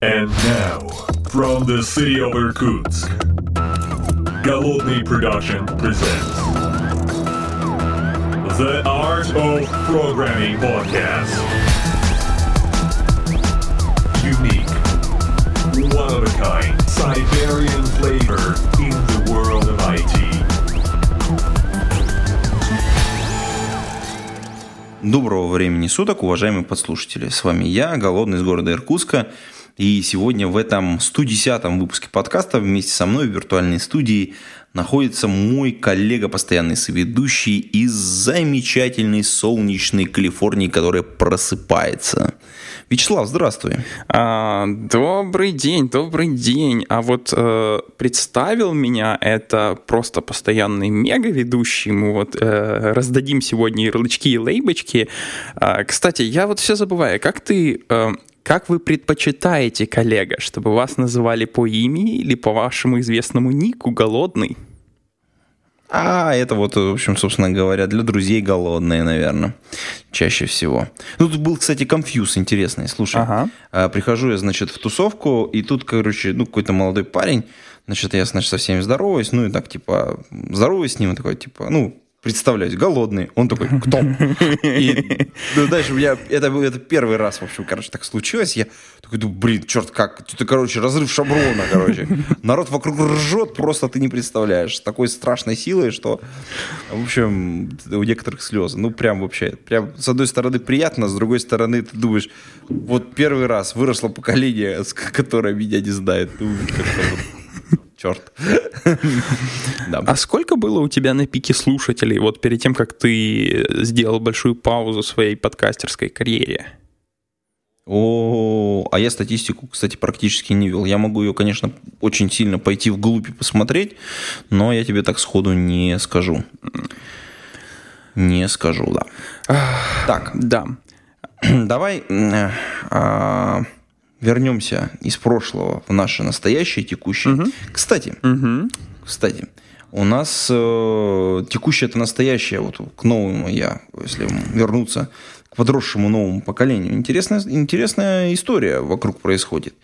And now, from the city of Irkutsk, Голодный Production presents The Art of Programming Podcast. Unique, one of a kind, Siberian flavor in the world of IT. Доброго времени суток, уважаемые подслушатели. С вами я, Голодный из города Иркутска. И сегодня в этом 110-м выпуске подкаста вместе со мной в виртуальной студии находится мой коллега, постоянный соведущий из замечательной солнечной Калифорнии, которая просыпается. Вячеслав, здравствуй. А, добрый день, добрый день. А вот э, представил меня это просто постоянный мега-ведущий. Мы вот э, раздадим сегодня ярлычки и лейбочки. А, кстати, я вот все забываю, как ты... Э, как вы предпочитаете, коллега, чтобы вас называли по имени или по вашему известному нику «Голодный»? А, это вот, в общем, собственно говоря, для друзей голодные, наверное, чаще всего. Ну, тут был, кстати, конфьюз интересный. Слушай, Ага. а, прихожу я, значит, в тусовку, и тут, короче, ну, какой-то молодой парень, значит, я, значит, со всеми здороваюсь, ну, и так, типа, здороваюсь с ним, и такой, типа, ну, представляюсь, голодный. Он такой, кто? И ну, дальше у меня, это, это первый раз, в общем, короче, так случилось. Я такой, думаю, блин, черт, как, это, короче, разрыв шаблона, короче. Народ вокруг ржет, просто ты не представляешь. С такой страшной силой, что, в общем, у некоторых слезы. Ну, прям вообще, прям, с одной стороны, приятно, с другой стороны, ты думаешь, вот первый раз выросло поколение, которое меня не знает. Ну, черт. Да. А сколько было у тебя на пике слушателей вот перед тем, как ты сделал большую паузу своей подкастерской карьере? О, а я статистику, кстати, практически не вел. Я могу ее, конечно, очень сильно пойти вглубь и посмотреть, но я тебе так сходу не скажу. Не скажу, да. Так, Да. давай м, а, вернемся из прошлого в наше настоящее, текущее. Кстати, Мгм. кстати, у нас э, текущее это настоящее, вот к новому я, если вернуться к подросшему новому поколению. Интересная, интересная история вокруг происходит.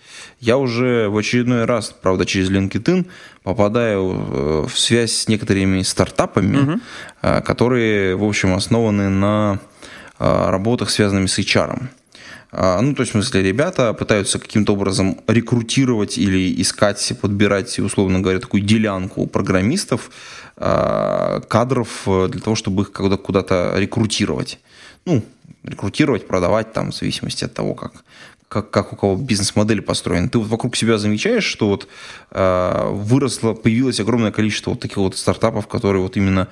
Я уже в очередной раз, правда, через LinkedIn попадаю э, в связь с некоторыми стартапами, э, которые, в общем, основаны на э, работах, связанными с HR. А, Ну, то есть, в смысле, ребята пытаются каким-то образом рекрутировать или искать, подбирать, условно говоря, такую делянку программистов, а, кадров э, для того, чтобы их куда- куда-то рекрутировать. Ну, рекрутировать, продавать там, в зависимости от того, как, как, как у кого бизнес-модель построена. Ты вот вокруг себя замечаешь, что вот а, выросло, появилось огромное количество вот таких вот стартапов, которые вот именно,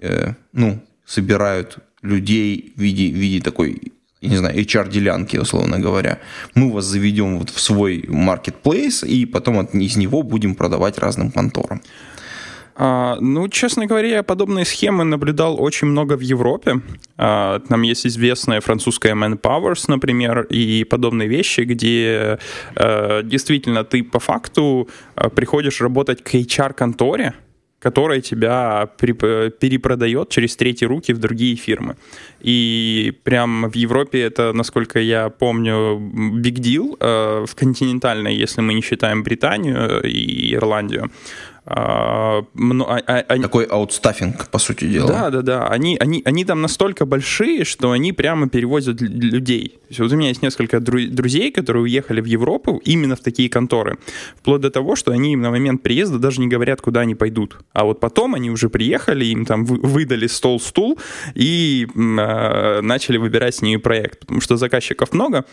э, ну, собирают людей в виде, в виде такой я не знаю, HR-делянки, условно говоря. Мы вас заведем вот в свой marketplace, и потом от, из него будем продавать разным конторам. А, ну, честно говоря, я подобные схемы наблюдал очень много в Европе. А, там есть известная французская Manpowers, например, и подобные вещи, где э, действительно ты по факту э, приходишь работать к HR-конторе, которая тебя перепродает через третьи руки в другие фирмы. И прям в Европе это, насколько я помню, big deal. Э, В континентальной, если мы не считаем Британию и Ирландию. А, а- а- они- Такой аутстаффинг, по сути дела. да, да, да. Они, они, они там настолько большие, что они прямо перевозят людей. То есть вот у меня есть несколько дру- друзей, которые уехали в Европу именно в такие конторы. Вплоть до того, что они им на момент приезда даже не говорят, куда они пойдут. А вот потом они уже приехали, им там вы- выдали стол-стул и м, э, начали выбирать с ними проект. Потому что заказчиков много,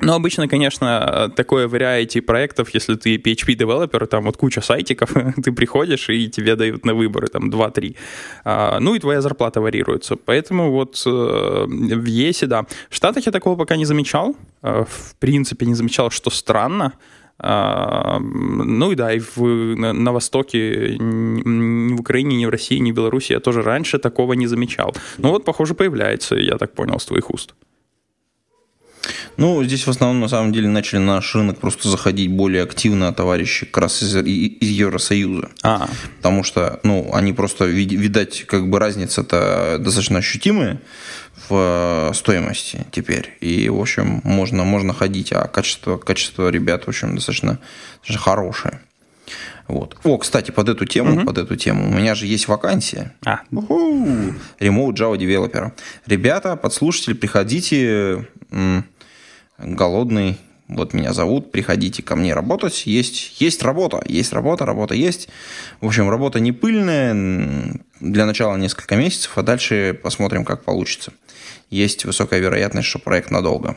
но обычно, конечно, такое variety проектов, если ты PHP-девелопер, там вот куча сайтиков, ты приходишь и тебе дают на выборы там 2-3. А, ну и твоя зарплата варьируется. Поэтому вот э, в ЕСе, да. В Штатах я такого пока не замечал. Э, В принципе, не замечал, что странно. А, Ну и да, и в, на, на Востоке, ни в Украине, ни в России, ни в Беларуси я тоже раньше такого не замечал. Ну вот, похоже, появляется, я так понял, с твоих уст. Ну, здесь в основном, на самом деле, начали на наш рынок просто заходить более активно товарищи как раз из, из Евросоюза. А, Потому что, ну, они просто, вид- видать, как бы разница-то достаточно ощутимая в э, стоимости теперь. И, в общем, можно, можно ходить, а качество, качество ребят, в общем, достаточно, достаточно хорошее. Вот. О, кстати, под эту тему, под эту тему, у меня же есть вакансия. а, Уху! Remote Java девелопера. Ребята, подслушатели, приходите. Голодный. Вот меня зовут, приходите ко мне работать. Есть, есть работа, есть работа, работа есть. В общем, работа не пыльная. Для начала несколько месяцев, а дальше посмотрим, как получится. Есть высокая вероятность, что проект надолго.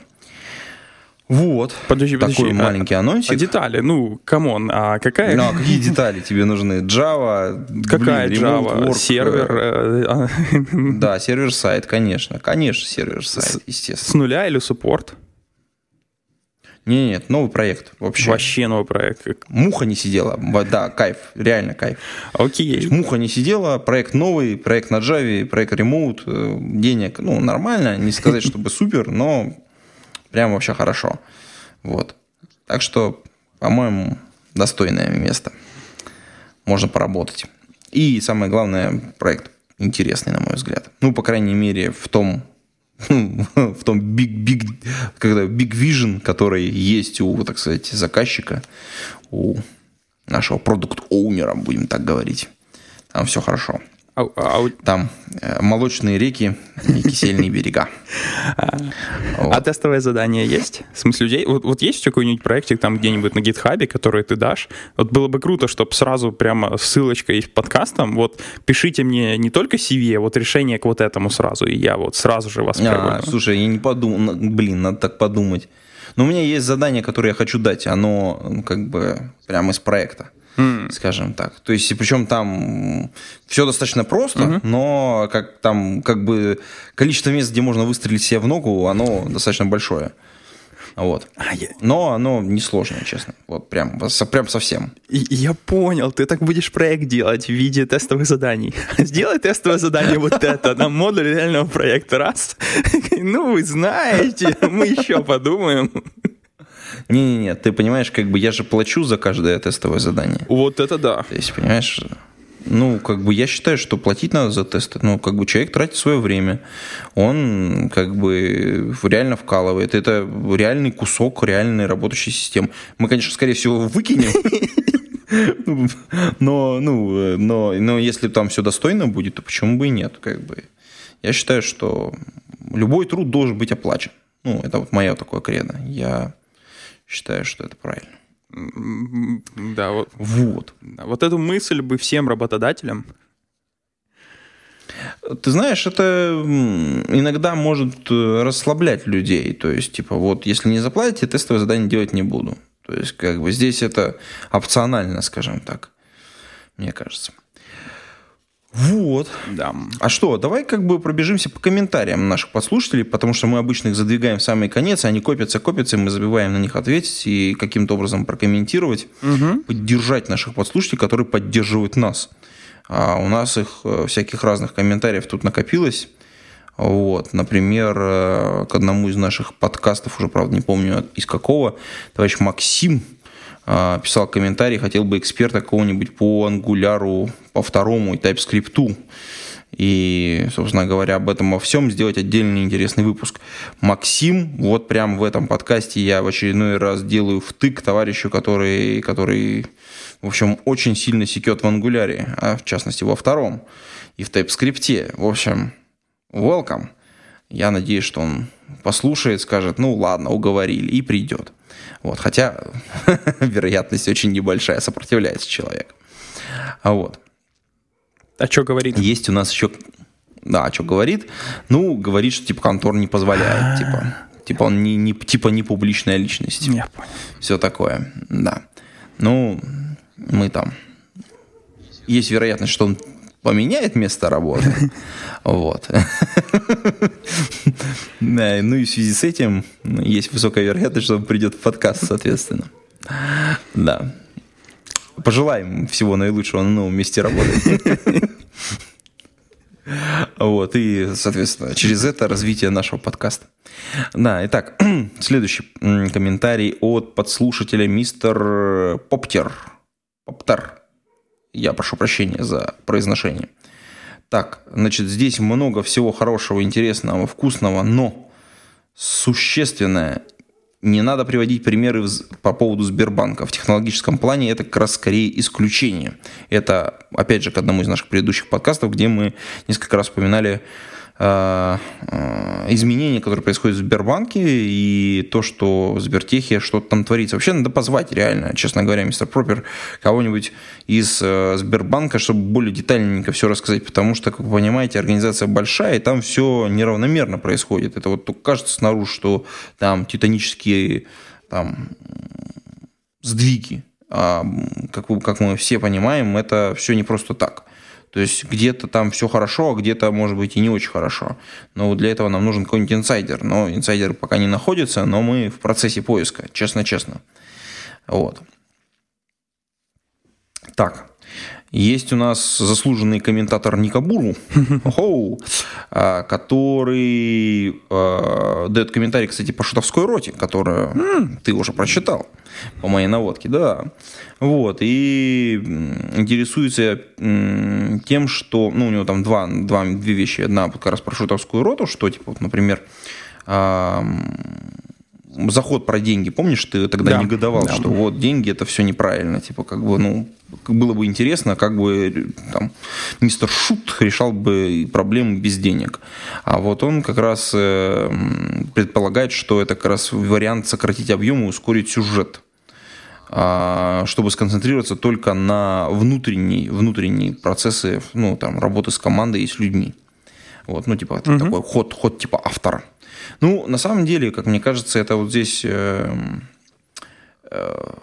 Вот. подожди, подожди. Такой а- маленький А анонсик. детали, ну, come on, а какая, Ну, а какие детали тебе нужны? Java, какая блин, Java? work, Сервер э, э, а, Да, server-side, конечно. Конечно, server-side, с естественно. нуля или support? Не, нет, новый проект вообще. Вообще новый проект. Муха не сидела. Да, кайф, реально кайф. Окей. Муха не сидела, проект новый, проект на Java, проект ремоут, э, денег, ну, нормально, не сказать, чтобы супер, но прям вообще хорошо. Вот. Так что, по-моему, достойное место. Можно поработать. И самое главное, проект интересный, на мой взгляд. Ну, по крайней мере, в том в том big, big, когда big vision, который есть у, так сказать, заказчика, у нашего продукт-оунера, будем так говорить. Там все хорошо. А- а у- Там э, молочные реки и кисельные берега. А тестовое задание есть? В смысле, людей? Вот, есть какой-нибудь проектик там где-нибудь на гитхабе, который ты дашь? Вот было бы круто, чтобы сразу прямо ссылочка есть подкастом. Вот пишите мне не только CV, а вот решение к вот этому сразу, и я вот сразу же вас А, слушай, я не подумал, блин, надо так подумать. Но у меня есть задание, которое я хочу дать, оно как бы прямо из проекта. Скажем так. То есть, и причем там все достаточно просто, но как там как бы количество мест, где можно выстрелить себе в ногу, оно достаточно большое. Вот. А, Но оно несложное, честно. Вот прям, прям совсем. и- я понял, ты так будешь проект делать в виде тестовых заданий. Сделай тестовое задание вот это, на модуль реального проекта. Раз. Ну, вы знаете, мы еще подумаем. Не-не-не, ты понимаешь, как бы я же плачу за каждое тестовое задание. Вот это да. То есть, понимаешь, ну, как бы я считаю, что платить надо за тесты. Ну, как бы человек тратит свое время, он как бы реально вкалывает. Это реальный кусок реальной работающей системы. Мы, конечно, скорее всего, его выкинем. Но, ну, но, но если там все достойно будет, то почему бы и нет? Как бы. Я считаю, что любой труд должен быть оплачен. Ну, это вот мое такое кредо. Я считаю, что это правильно. Да, вот, Вот. вот эту мысль бы всем работодателям. Ты знаешь, это иногда может э, расслаблять людей. То есть, типа, вот, если не заплатите, тестовое задание делать не буду. То есть, как бы здесь это опционально, скажем так, мне кажется. Вот. Да. А что, давай как бы пробежимся по комментариям наших подслушателей, потому что мы обычно их задвигаем в самый конец, они копятся, копятся, и мы забиваем на них ответить и каким-то образом прокомментировать, поддержать наших подслушателей, которые поддерживают нас. А у нас их э, всяких разных комментариев тут накопилось. Вот, например, э, к одному из наших подкастов, уже, правда, не помню из какого, товарищ Максим писал комментарий, хотел бы эксперта какого-нибудь по ангуляру, по второму и TypeScript. И, собственно говоря, об этом во всем сделать отдельный интересный выпуск. Максим, вот прям в этом подкасте я в очередной раз делаю втык товарищу, который, который в общем, очень сильно секет в ангуляре, а в частности во втором и в TypeScript. В общем, welcome. Я надеюсь, что он послушает, скажет, ну ладно, уговорили, и придет. Вот, хотя вероятность очень небольшая, сопротивляется человек. А вот. А что говорит? Есть у нас еще... Да, что говорит? Ну, говорит, что типа контор не позволяет. Типа, типа он не, не, типа не публичная личность. Я понял. Все такое, да. Ну, мы там... Есть вероятность, что он поменяет место работы. Вот. Да, Ну и в связи с этим есть высокая вероятность, что он придет в подкаст, соответственно. Да. Пожелаем всего наилучшего на новом месте работы. Вот, и, соответственно, через это развитие нашего подкаста. Да, итак, следующий комментарий от подслушателя мистер Поптер. Поптер. Я прошу прощения за произношение. Так, значит, здесь много всего хорошего, интересного, вкусного, но существенное не надо приводить примеры по поводу Сбербанка. В технологическом плане это как раз скорее исключение. Это, опять же, к одному из наших предыдущих подкастов, где мы несколько раз упоминали изменения, которые происходят в Сбербанке, и то, что в Сбертехе что-то там творится. Вообще надо позвать реально, честно говоря, мистер Пропер, кого-нибудь из э, Сбербанка, чтобы более детальненько все рассказать, потому что, как вы понимаете, организация большая, и там все неравномерно происходит. Это вот только кажется снаружи, что там титанические там, сдвиги. А, как, как мы все понимаем, это все не просто так. То есть где-то там все хорошо, а где-то, может быть, и не очень хорошо. Но для этого нам нужен какой-нибудь инсайдер. Но инсайдер пока не находится, но мы в процессе поиска, честно-честно. Вот. Так, есть у нас заслуженный комментатор Никабуру, а, который а, дает комментарий, кстати, по шутовской роте, которую ты уже прочитал по моей наводке, да. Вот, и интересуется тем, что, ну, у него там два, два, две вещи. Одна как раз про шутовскую роту, что, типа, вот, например, заход про деньги, помнишь, ты тогда да, негодовал, да. что вот деньги это все неправильно, типа как бы, ну, было бы интересно, как бы там мистер Шут решал бы проблемы без денег. А вот он как раз э, предполагает, что это как раз вариант сократить объем и ускорить сюжет а, чтобы сконцентрироваться только на внутренней, внутренние процессы, ну, там, работы с командой и с людьми. Вот, ну, типа, угу. такой ход, ход типа автора. Ну, на самом деле, как мне кажется, это вот здесь... Э, э,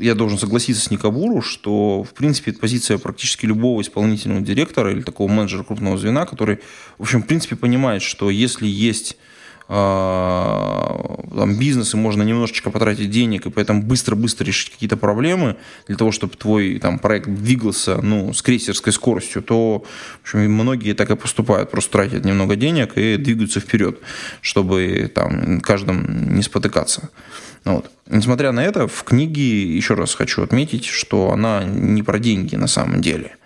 я должен согласиться с Никабуру, что, в принципе, позиция практически любого исполнительного директора или такого менеджера крупного звена, который, в общем, в принципе, понимает, что если есть там, бизнес, и можно немножечко потратить денег, и поэтому быстро-быстро решить какие-то проблемы для того, чтобы твой там, проект двигался ну, с крейсерской скоростью, то в общем, многие так и поступают, просто тратят немного денег и двигаются вперед, чтобы там каждым не спотыкаться. Вот. Несмотря на это, в книге, еще раз хочу отметить, что она не про деньги на самом деле –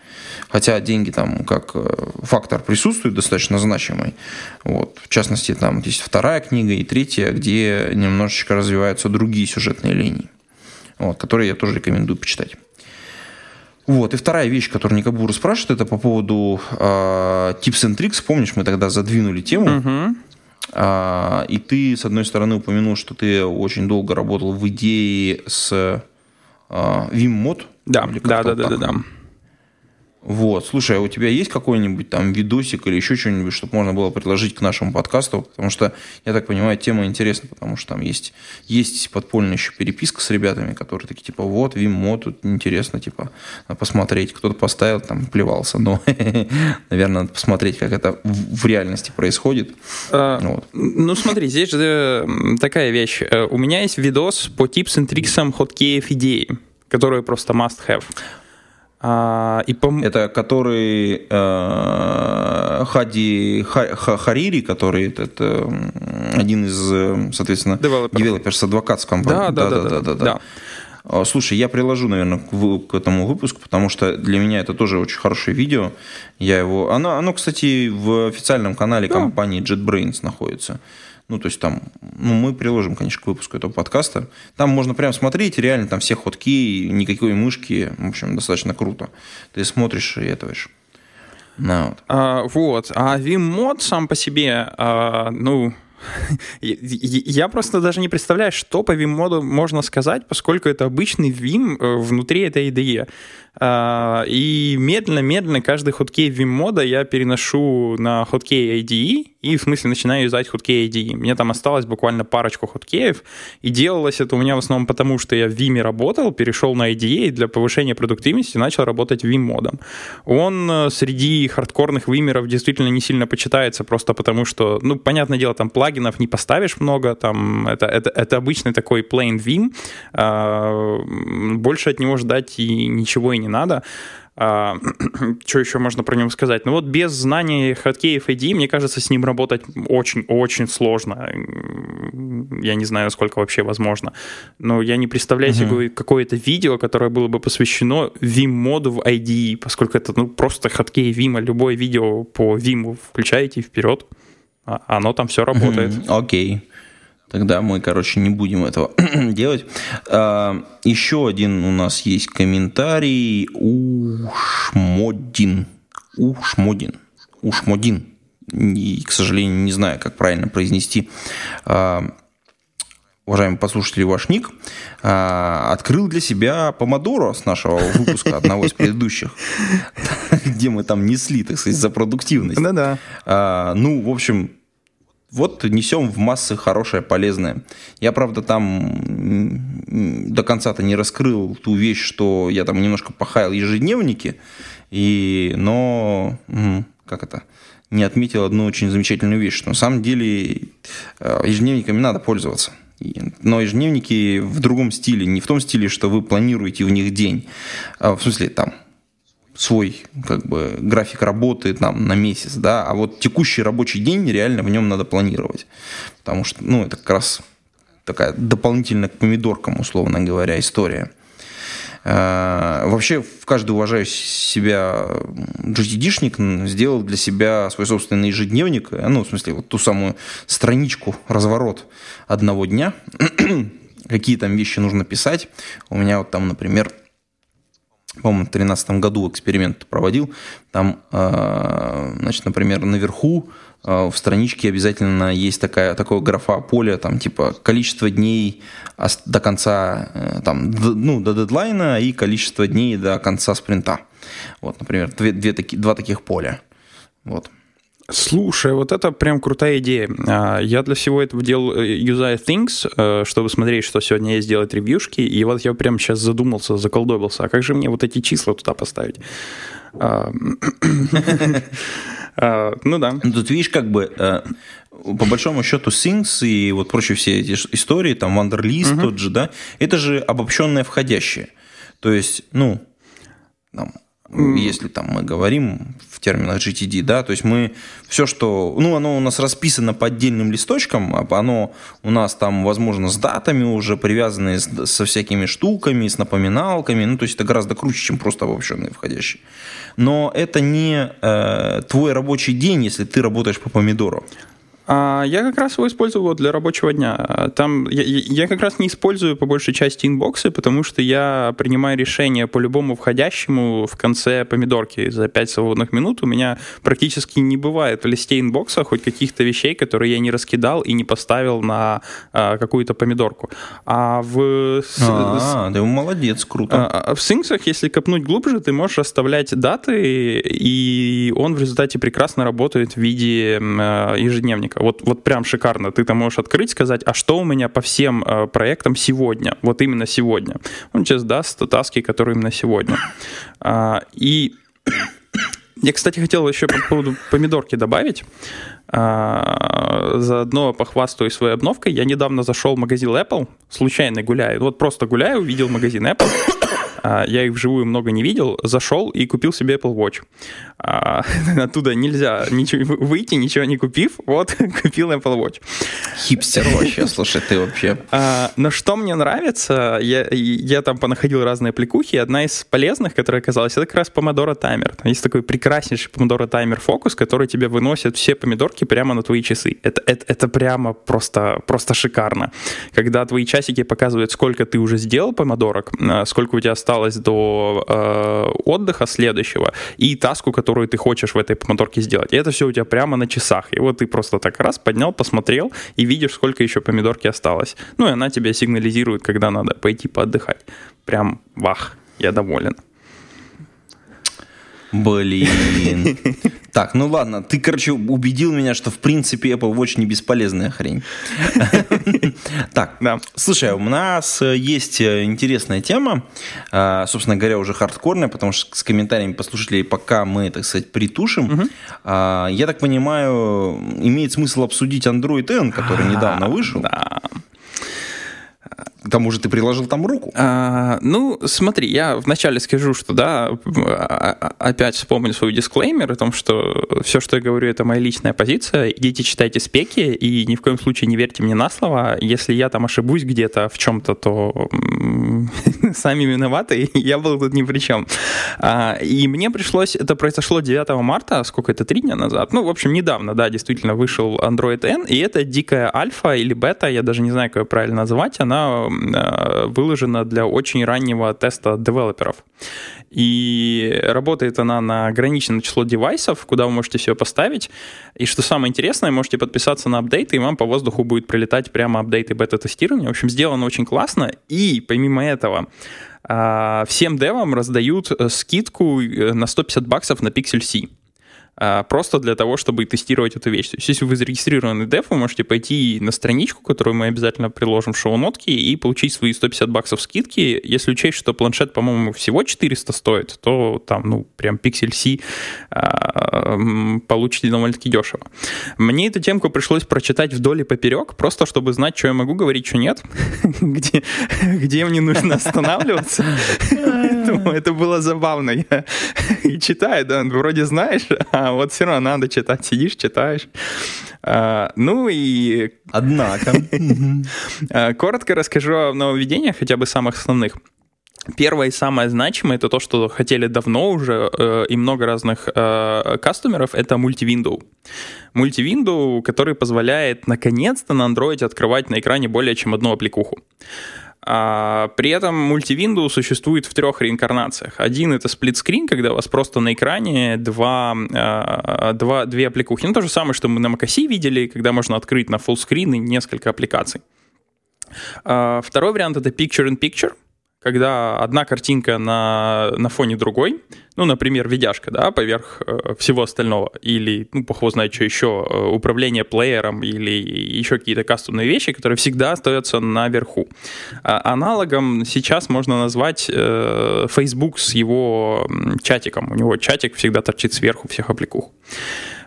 хотя деньги там как э, фактор присутствует достаточно значимый. Вот. В частности, там есть вторая книга и третья, где немножечко развиваются другие сюжетные линии, вот, которые я тоже рекомендую почитать. Вот. И вторая вещь, которую Никабура спрашивает, это по поводу э, tips and tricks. Помнишь, мы тогда задвинули тему. Угу. А, и ты, с одной стороны, упомянул, что ты очень долго работал в идее с а, Vim Да, да, да, да, да, да. Вот, слушай, а у тебя есть какой-нибудь там видосик или еще что-нибудь, чтобы можно было предложить к нашему подкасту? Потому что, я так понимаю, тема интересна, потому что там есть, есть подпольная еще переписка с ребятами, которые такие, типа, вот, Виммо, тут интересно, типа, посмотреть. Кто-то поставил, там, плевался, но, наверное, надо посмотреть, как это в реальности происходит. А, вот. Ну, смотри, здесь же такая вещь. Э, у меня есть видос по типсам, триксам, хоткеев идеи, которые просто must have. А, и по... Это который э, Хади Ха, Харири, который это один из, соответственно, девелопер с адвокатском. Да, да, да, да, да, да, да. А, слушай, я приложу, наверное, к, к этому выпуску, потому что для меня это тоже очень хорошее видео. Я его, оно, оно, кстати, в официальном канале да. компании JetBrains находится. Ну, то есть там, ну, мы приложим, конечно, к выпуску этого подкаста. Там можно прям смотреть, реально там все ходки, никакой мышки. В общем, достаточно круто. Ты смотришь и этого. Ну, вот. А, вот. А Vim сам по себе, а, ну, я просто даже не представляю, что по Vim можно сказать, поскольку это обычный Vim э, внутри этой IDE. А, и медленно-медленно каждый хоткей Vim я переношу на хоткей IDE, и в смысле начинаю юзать хоткей IDE. Мне там осталось буквально парочку хоткеев, и делалось это у меня в основном потому, что я в Vim работал, перешел на IDE, и для повышения продуктивности начал работать Vim модом. Он э, среди хардкорных вимеров действительно не сильно почитается, просто потому что, ну, понятное дело, там плагинов не поставишь много, там это, это, это обычный такой plain Vim, а, больше от него ждать и ничего и не надо. А, что еще можно про него сказать? Ну вот без знания хоткеев ID, мне кажется, с ним работать очень-очень сложно. Я не знаю, сколько вообще возможно. Но я не представляю uh-huh. себе какое-то видео, которое было бы посвящено Vim-моду в ID, поскольку это ну, просто хоткей Vim. Любое видео по Vim включаете вперед, а оно там все работает. Окей. Uh-huh. Okay. Тогда мы, короче, не будем этого делать. А, еще один у нас есть комментарий. Ушмодин. Ушмодин. Ушмодин. И, к сожалению, не знаю, как правильно произнести. А, уважаемый послушатель, ваш ник, а, открыл для себя помодоро с нашего выпуска, одного из предыдущих, где мы там несли, так сказать, за продуктивность. Да-да. Ну, в общем, вот несем в массы хорошее, полезное. Я, правда, там до конца-то не раскрыл ту вещь, что я там немножко похаял ежедневники, и, но, как это, не отметил одну очень замечательную вещь, что на самом деле э, ежедневниками надо пользоваться. Но ежедневники в другом стиле, не в том стиле, что вы планируете в них день, а в смысле там свой как бы график работы там на месяц, да, а вот текущий рабочий день реально в нем надо планировать, потому что, ну, это как раз такая дополнительная к помидоркам, условно говоря, история. А, вообще, каждый уважающий себя GTD-шник сделал для себя свой собственный ежедневник, ну, в смысле, вот ту самую страничку, разворот одного дня, какие там вещи нужно писать. У меня вот там, например, по-моему, в 2013 году эксперимент проводил. Там, а, значит, например, наверху а, в страничке обязательно есть такая, такое графа поля, там, типа, количество дней до конца, э, там, ну, до дедлайна и количество дней до конца спринта. Вот, например, две, две таки, два таких поля. Вот. Слушай, вот это прям крутая идея. А, я для всего этого делал э, Usai Things, э, чтобы смотреть, что сегодня есть, делать ревьюшки, и вот я прям сейчас задумался, заколдобился, а как же мне вот эти числа туда поставить? А, а, ну да. Ну, тут видишь, как бы э, по большому счету Things и вот прочие все эти истории, там Wanderlist тот же, да, это же обобщенное входящее. То есть, ну, там, если там мы говорим в терминах GTD, да, то есть мы все, что, ну, оно у нас расписано по отдельным листочкам, а оно у нас там, возможно, с датами уже привязаны со всякими штуками, с напоминалками, ну, то есть это гораздо круче, чем просто обобщенные входящие. Но это не э, твой рабочий день, если ты работаешь по помидору. А я как раз его использую для рабочего дня. Там я, я как раз не использую по большей части инбоксы, потому что я принимаю решение по любому входящему в конце помидорки за 5 свободных минут. У меня практически не бывает в листе инбокса хоть каких-то вещей, которые я не раскидал и не поставил на а, какую-то помидорку. А в... А, ты молодец, круто. А, а в синксах, если копнуть глубже, ты можешь оставлять даты, и он в результате прекрасно работает в виде а, ежедневника. Вот, вот прям шикарно. Ты там можешь открыть, сказать, а что у меня по всем э, проектам сегодня, вот именно сегодня. Он сейчас даст таски, которые именно сегодня. А, и я, кстати, хотел еще по поводу помидорки добавить. А, заодно похвастаюсь своей обновкой. Я недавно зашел в магазин Apple, случайно гуляю. Вот просто гуляю, увидел магазин Apple. А, я их вживую много не видел, зашел и купил себе Apple Watch. А, оттуда нельзя ничего, выйти, ничего не купив. Вот, купил Apple Watch. Хипстер вообще, слушай, ты вообще... А, но что мне нравится, я, я там понаходил разные пликухи, одна из полезных, которая оказалась, это как раз помодоро таймер. Есть такой прекраснейший помодоро таймер фокус, который тебе выносит все помидорки прямо на твои часы. Это, это, это прямо просто, просто шикарно. Когда твои часики показывают, сколько ты уже сделал помидорок, сколько у тебя осталось осталось до э, отдыха следующего и таску, которую ты хочешь в этой моторке сделать. И это все у тебя прямо на часах. И вот ты просто так раз поднял, посмотрел и видишь, сколько еще помидорки осталось. Ну и она тебе сигнализирует, когда надо пойти поотдыхать. Прям вах, я доволен. Блин. Так, ну ладно, ты, короче, убедил меня, что в принципе Apple Watch не бесполезная хрень. Так. Слушай, у нас э, есть э, интересная тема, а, собственно говоря, уже хардкорная, потому что с комментариями послушателей пока мы, так сказать, притушим. А, я так понимаю, имеет смысл обсудить Android N, который недавно вышел. К тому же ты приложил там руку. А, ну, смотри, я вначале скажу, что, да, а, а, опять вспомню свой дисклеймер о том, что все, что я говорю, это моя личная позиция. Идите читайте спеки и ни в коем случае не верьте мне на слово. Если я там ошибусь где-то в чем-то, то сами виноваты, я был тут ни при чем. А, и мне пришлось, это произошло 9 марта, сколько это, три дня назад? Ну, в общем, недавно, да, действительно вышел Android N, и это дикая альфа или бета, я даже не знаю, как ее правильно назвать, она выложена для очень раннего теста девелоперов. И работает она на ограниченное число девайсов, куда вы можете все поставить. И что самое интересное, можете подписаться на апдейты, и вам по воздуху будет прилетать прямо апдейты бета-тестирования. В общем, сделано очень классно. И помимо этого, а, всем девам раздают э, скидку э, на 150 баксов на Pixel C. А, просто для того, чтобы тестировать эту вещь. То есть, если вы зарегистрированы дев, вы можете пойти на страничку, которую мы обязательно приложим в шоу-нотки, и получить свои 150 баксов скидки. Если учесть, что планшет, по-моему, всего 400 стоит, то там, ну, прям Pixel C а, получите довольно-таки дешево. Мне эту темку пришлось прочитать вдоль и поперек, просто чтобы знать, что я могу говорить, что нет, где, где мне нужно останавливаться. Это было забавно. Я читаю, да, вроде знаешь, а вот все равно надо читать. Сидишь, читаешь. А, ну и... Однако. А, коротко расскажу о нововведениях, хотя бы самых основных. Первое и самое значимое это то, что хотели давно уже э, и много разных э, кастомеров, это мультивиндоу. Мультивиндоу, который позволяет наконец-то на Android открывать на экране более чем одну аппликуху. А, при этом мультивинду существует в трех реинкарнациях. Один это сплитскрин, когда у вас просто на экране два, а, два, две аппликухи. Ну, то же самое, что мы на macOS видели, когда можно открыть на фуллскрин и несколько аппликаций. А, второй вариант это picture-in-picture, когда одна картинка на, на фоне другой, ну, например, видяшка, да, поверх э, всего остального, или, ну, бог знает, что еще, э, управление плеером или еще какие-то кастомные вещи, которые всегда остаются наверху. А аналогом сейчас можно назвать э, Facebook с его чатиком. У него чатик всегда торчит сверху всех аппликух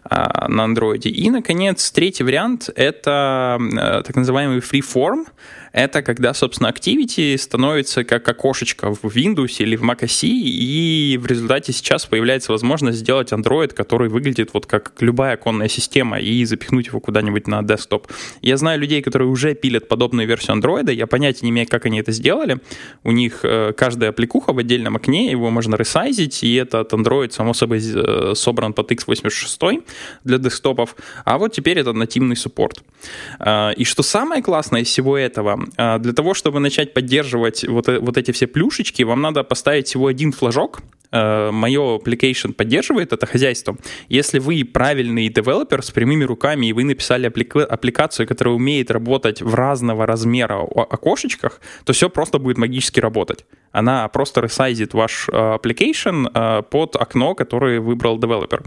а, на андроиде. И, наконец, третий вариант — это э, так называемый freeform — это когда, собственно, Activity становится как окошечко в Windows или в macOS, и в результате сейчас появляется возможность сделать Android, который выглядит вот как любая оконная система, и запихнуть его куда-нибудь на десктоп. Я знаю людей, которые уже пилят подобную версию Android, я понятия не имею, как они это сделали. У них э, каждая аппликуха в отдельном окне, его можно ресайзить, и этот Android, само собой, э, собран под x86 для десктопов, а вот теперь это нативный суппорт. Э, и что самое классное из всего этого, для того, чтобы начать поддерживать вот, э, вот эти все плюшечки, вам надо поставить всего один флажок, Э, мое application поддерживает это хозяйство. Если вы правильный девелопер с прямыми руками, и вы написали аппликацию, которая умеет работать в разного размера окошечках, то все просто будет магически работать. Она просто ресайзит ваш э, application под окно, которое выбрал девелопер.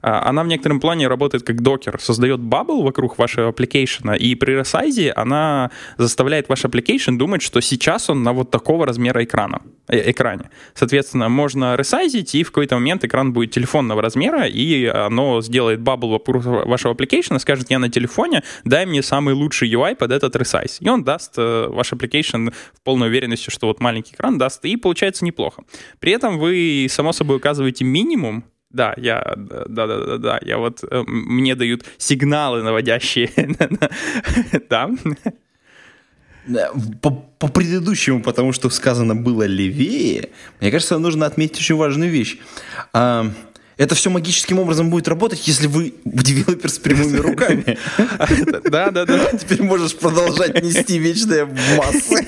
Она в некотором плане работает как Docker, создает bubble вокруг вашего application, и при ресайзе она заставляет ваш application думать, что сейчас он на вот такого размера экрана, экране. Соответственно, можно ресайзить, и в какой-то момент экран будет телефонного размера, и оно сделает bubble вокруг вашего application, скажет, я на телефоне, дай мне самый лучший UI под этот resize. И он даст э, ваш application в полной уверенности, что вот маленький экран даст, и получается неплохо. При этом вы, само собой, указываете минимум, да, я, да, да, да, да, я вот, э, мне дают сигналы наводящие, да, по, по предыдущему, потому что сказано было левее, мне кажется, нужно отметить очень важную вещь. А, это все магическим образом будет работать, если вы девелопер с прямыми руками. Да, да, да. Теперь можешь продолжать нести вечные массы.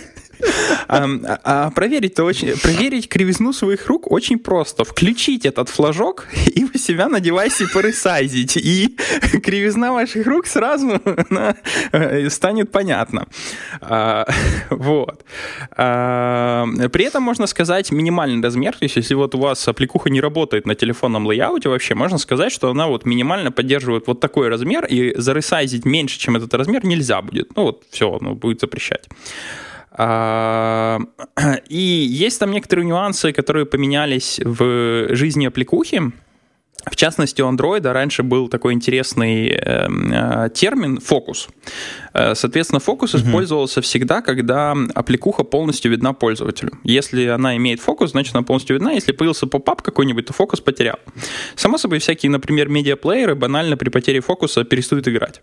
А, а проверить-то очень... Проверить кривизну своих рук очень просто. Включить этот флажок и у себя на девайсе поресайзить. И кривизна ваших рук сразу э, станет понятна. А, вот. А, при этом можно сказать минимальный размер. То есть, если вот у вас аппликуха не работает на телефонном лейауте вообще, можно сказать, что она вот минимально поддерживает вот такой размер, и заресайзить меньше, чем этот размер, нельзя будет. Ну вот, все, оно будет запрещать. А, и есть там некоторые нюансы, которые поменялись в жизни аппликухи. В частности, у Android раньше был такой интересный э, э, термин фокус. Э, соответственно, фокус угу. использовался всегда, когда аппликуха полностью видна пользователю. Если она имеет фокус, значит она полностью видна. Если появился поп-ап какой-нибудь, то фокус потерял. Само собой, всякие, например, медиаплееры банально при потере фокуса перестают играть.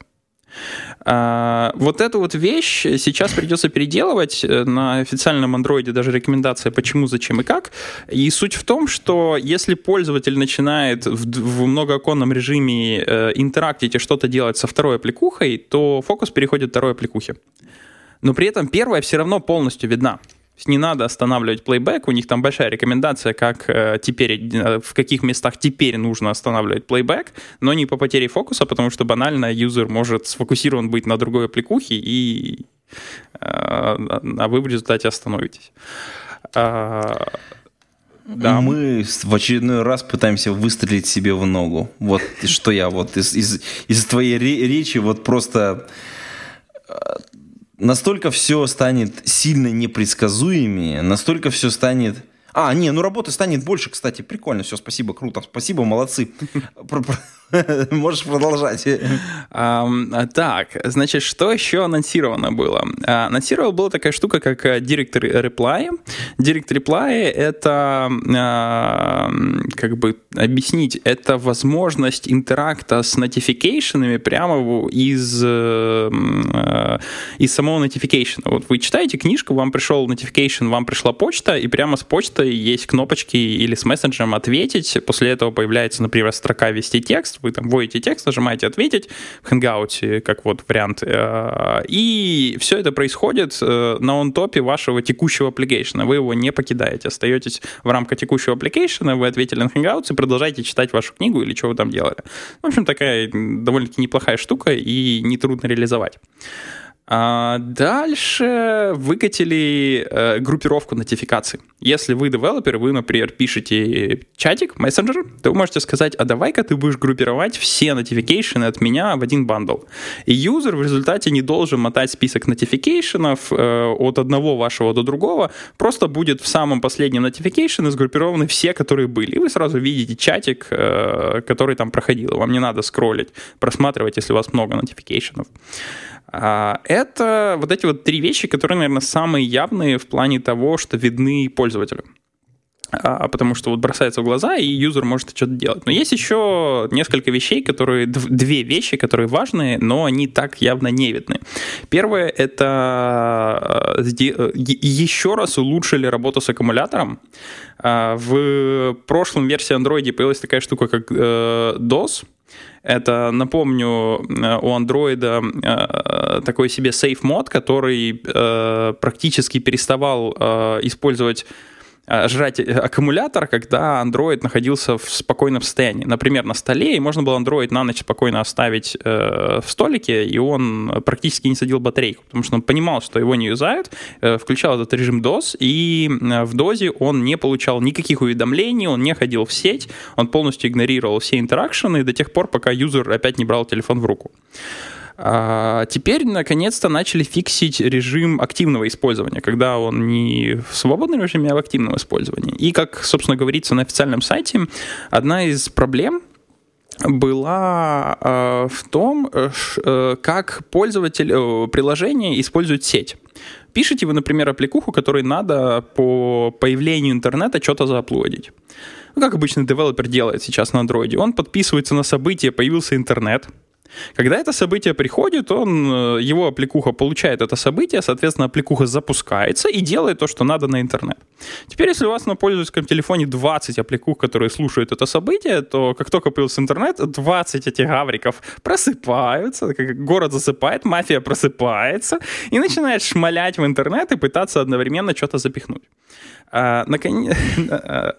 А, вот эту вот вещь сейчас придется переделывать. Э, на официальном андроиде даже рекомендация почему, зачем и как. И суть в том, что если пользователь начинает в, в многооконном режиме э, интерактить и что-то делать со второй аппликухой, то фокус переходит к второй аппликухе. Но при этом первая все равно полностью видна не надо останавливать плейбэк, у них там большая рекомендация, как э, теперь, э, в каких местах теперь нужно останавливать плейбэк, но не по потере фокуса, потому что банально юзер может сфокусирован быть на другой аппликухе, и, э, а вы в результате остановитесь. А, да. Мы в очередной раз пытаемся выстрелить себе в ногу. Вот что я вот из, из, из твоей речи вот просто настолько все станет сильно непредсказуемее, настолько все станет... А, не, ну работы станет больше, кстати. Прикольно, все, спасибо, круто. Спасибо, молодцы. Можешь продолжать. Так, значит, что еще анонсировано было? А, анонсирована была такая штука, как э, Direct Reply. Direct Reply — это, как бы объяснить, это возможность интеракта с нотификейшенами прямо из, э, э, из самого notification. Вот вы читаете книжку, вам пришел notification, вам пришла почта, и прямо с почтой есть кнопочки или с мессенджером «Ответить». После этого появляется, например, строка «Вести текст», вы там вводите текст, нажимаете «Ответить» в Hangout, как вот вариант. Э, и все это происходит э, на on top е вашего текущего application. Вы его не покидаете, остаетесь в рамках текущего application, вы ответили на Hangouts и продолжаете читать вашу книгу или что вы там делали. В общем, такая довольно-таки неплохая штука и нетрудно реализовать. А дальше выкатили э, группировку нотификаций. Если вы девелопер, вы, например, пишете чатик, мессенджер, то вы можете сказать, а давай-ка ты будешь группировать все notification ы от меня в один bundle. И юзер в результате не должен мотать список нотификейшенов э, от одного вашего до другого, просто будет в самом последнем нотификейшене сгруппированы все, которые были. И вы сразу видите чатик, э, который там проходил. Вам не надо скроллить, просматривать, если у вас много нотификейшенов. А, это вот эти вот три вещи, которые, наверное, самые явные в плане того, что видны пользователю. А, потому что вот бросается в глаза, и юзер может что-то делать. Но есть еще несколько вещей, которые, две вещи, которые важны, но они так явно не видны. Первое — это э, э, еще раз улучшили работу с аккумулятором. А, в прошлом версии Android появилась такая штука, как э, DOS, это, напомню, э, у андроида э, такой себе safe мод, который э, практически переставал использовать жрать э, аккумулятор, когда Android находился в спокойном состоянии. Например, на столе, и можно было Android на ночь спокойно оставить э, в столике, и он практически не садил батарейку, потому что он понимал, что его не юзают, э, включал этот режим DOS, и э, в дозе он не получал никаких уведомлений, он не ходил в сеть, он полностью игнорировал все интеракшены до тех пор, пока юзер опять не брал телефон в руку. А теперь, наконец-то, начали фиксить режим активного использования, когда он не в свободном режиме, а в активном использовании. И, как, собственно, говорится на официальном сайте, одна из проблем была э, в том, э, как пользователь э, приложения использует сеть. Пишите вы, например, аппликуху, которой надо по появлению интернета что-то зааплодить. Ну, как обычно девелопер делает сейчас на андроиде. Он подписывается на событие «Появился интернет», когда это событие приходит, он, э, его аппликуха получает это событие, соответственно, аппликуха запускается и делает то, что надо на интернет. Теперь, если у вас на пользовательском телефоне 20 аппликух, которые слушают это событие, то как только появился интернет, 20 этих гавриков просыпаются, как город засыпает, мафия просыпается и начинает шмалять в интернет и пытаться одновременно что-то запихнуть. А, наконец... А,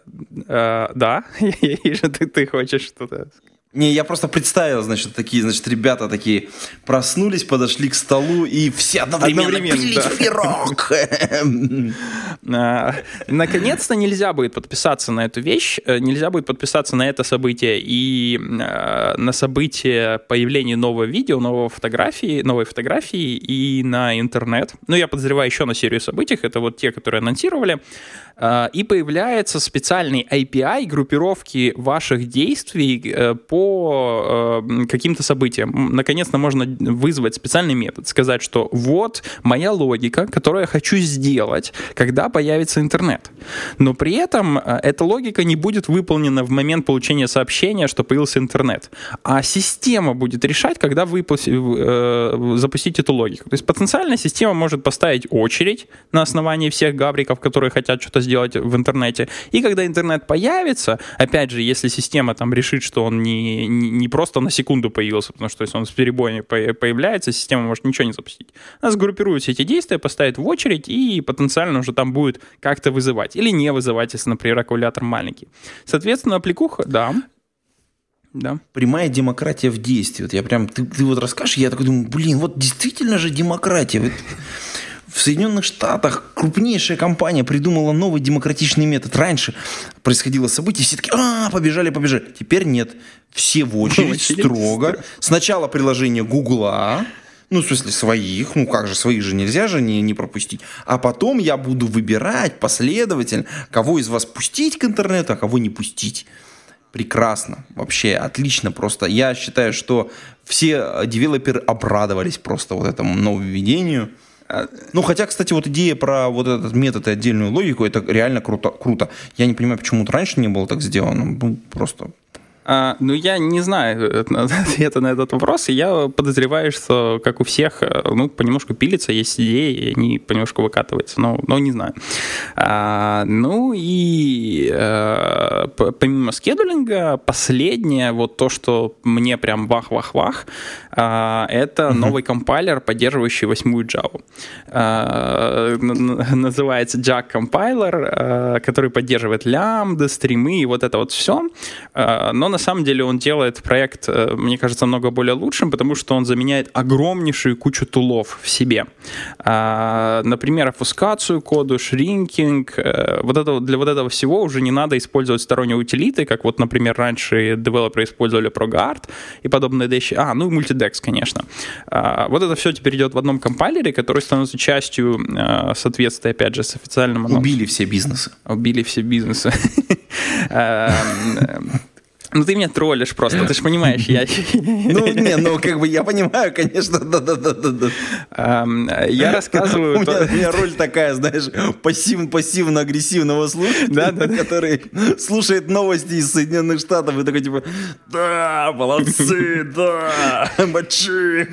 а, да, ты, хочешь что-то Не, я просто представил, значит, такие, значит, ребята такие проснулись, подошли к столу и все одновременно, Одновременно, пилить да. пирог. А, Наконец-то нельзя будет подписаться на эту вещь, э, нельзя будет подписаться на это событие и э, на событие появления нового видео, новой фотографии, новой фотографии и на интернет. Ну, я подозреваю еще на серию событий, это вот те, которые анонсировали. А, И появляется специальный API группировки ваших действий э, по э, каким-то событиям. Наконец-то можно вызвать специальный метод, сказать, что вот моя логика, которую я хочу сделать, когда появится интернет. Но при этом э, эта логика не будет выполнена в момент получения сообщения, что появился интернет. А система будет решать, когда вы запустить эту логику. То есть потенциально система может поставить очередь на основании всех гавриков, которые хотят что-то сделать в интернете. И когда интернет появится, опять же, если система там решит, что он не, не, просто на секунду появился, потому что если он с перебоями по- появляется, система может ничего не запустить. Она сгруппирует все эти действия, поставит в очередь и потенциально уже там будет как-то вызывать. Или не вызывать, если, например, аккумулятор маленький. Соответственно, аппликуха, да. Да. Прямая демократия в действии. Вот я прям, ты, ты вот расскажешь, я такой думаю, блин, вот действительно же демократия. В Соединенных Штатах крупнейшая компания придумала новый демократичный метод. Раньше происходило событие, все такие, а, побежали, побежали. Теперь нет. Все в очередь, очередь, строго. Сначала приложение Гугла, ну, в смысле, своих. Ну, как же, своих же нельзя же не, не пропустить. А потом я буду выбирать последовательно, кого из вас пустить к интернету, а кого не пустить. Прекрасно. Вообще отлично просто. Я считаю, что все девелоперы обрадовались просто вот этому нововведению. Ну, хотя, кстати, вот идея про вот этот метод и отдельную логику, это реально круто. круто. Я не понимаю, почему раньше не было так сделано. Ну, просто А, ну, я не знаю э, ответа на этот вопрос, и я подозреваю, что, как у всех, э, ну, понемножку пилится, есть идеи, и они понемножку выкатываются, но, но не знаю. А, ну, и п- помимо скедулинга, последнее, вот то, что мне прям вах-вах-вах, а, это новый компайлер, поддерживающий восьмую Java. А, называется Jack Compiler, а, который поддерживает лямбды, стримы и вот это вот все. Но на самом деле он делает проект, э, мне кажется, намного более лучшим, потому что он заменяет огромнейшую кучу тулов в себе. А, Например, офускацию коду, шринкинг. э, Вот это, вот- для вот этого всего уже не надо использовать сторонние утилиты, как вот, например, раньше девелоперы использовали ProGuard и подобные вещи. А, ну и Multidex, конечно. А, Вот это все теперь идет в одном компайлере, который становится частью э, соответствия, опять же, с официальным анонсом. убили все бизнесы. Убили все бизнесы. Ну ты меня троллишь просто, ты же понимаешь, я... Ну, не, ну, как бы я понимаю, конечно, да-да-да-да. Я рассказываю... у меня роль такая, знаешь, пассив, пассивно-агрессивного слушателя, который слушает новости из Соединенных Штатов и такой типа, да, молодцы, да, мочи.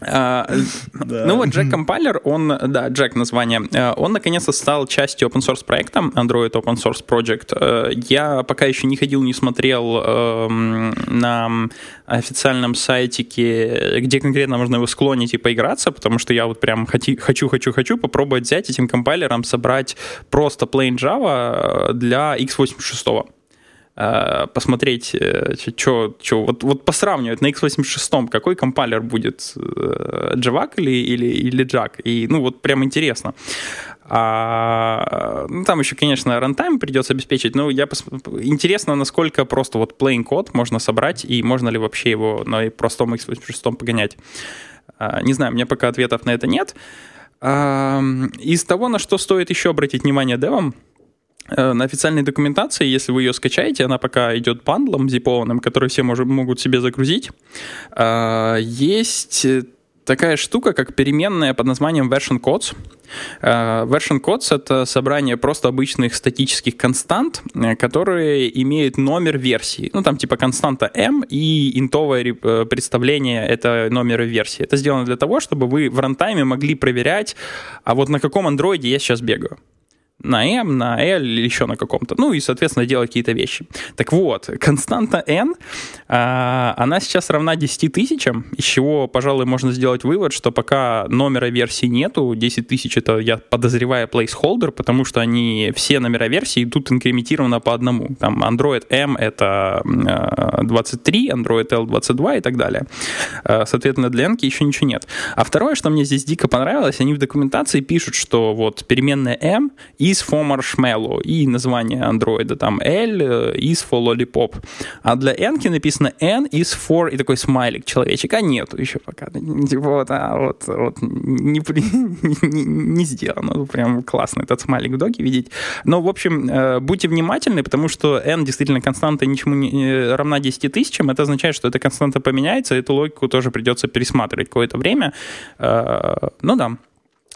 А, Ну вот Jack Compiler, он, да, Jack название, э, он наконец-то стал частью open source проекта, Android Open Source Project. Э, Я пока еще не ходил, не смотрел эм, на официальном сайтике, где конкретно можно его склонить и поиграться, потому что я вот прям хочу, хочу, хочу попробовать взять этим компайлером, собрать просто plain Java для x86 э, посмотреть, что, вот, вот посравнивать на x86, какой компайлер будет, э, JAVAC или, или, или Jack, и, ну, вот прям интересно. А, ну, там еще, конечно, рантайм придется обеспечить, но я пос... интересно, насколько просто вот plain код можно собрать, и можно ли вообще его на простом x86 погонять. А, не знаю, у меня пока ответов на это нет. А, из того, на что стоит еще обратить внимание девам, Э, на официальной документации, если вы ее скачаете, она пока идет бандлом зипованным, который все мож- могут себе загрузить. А, Есть э, такая штука, как переменная под названием version codes. А, Version codes — это собрание просто обычных статических констант, э, которые имеют номер версии. Ну, там типа константа m и интовое ре- э, представление — это номера версии. Это сделано для того, чтобы вы в рантайме могли проверять, а вот на каком андроиде я сейчас бегаю на M, на L или еще на каком-то. Ну и, соответственно, делать какие-то вещи. Так вот, константа N, а, она сейчас равна 10 тысячам, из чего, пожалуй, можно сделать вывод, что пока номера версии нету, 10 тысяч это, я подозреваю, placeholder, потому что они, все номера версии идут инкрементированно по одному. Там Android M это 23, а, Android L 22 и так далее. А, соответственно, для N еще ничего нет. А второе, что мне здесь дико понравилось, они в документации пишут, что вот переменная M is for marshmallow, и название андроида там L э, is for lollipop. А для N написано N is for, и такой смайлик человечек, а нету еще пока. Типа вот, а вот, вот не, не, не сделано. Прям классно этот смайлик в доке видеть. Но, в общем, э, будьте внимательны, потому что N действительно константа ничему не равна 10 тысячам. Это означает, что эта константа поменяется, эту логику тоже придется пересматривать какое-то время. Э, ну да.